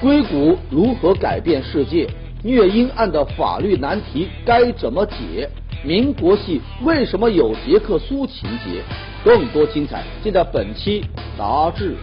硅谷如何改变世界虐婴案的法律难题该怎么解民国戏为什么有杰克苏情节更多精彩尽在本期杂志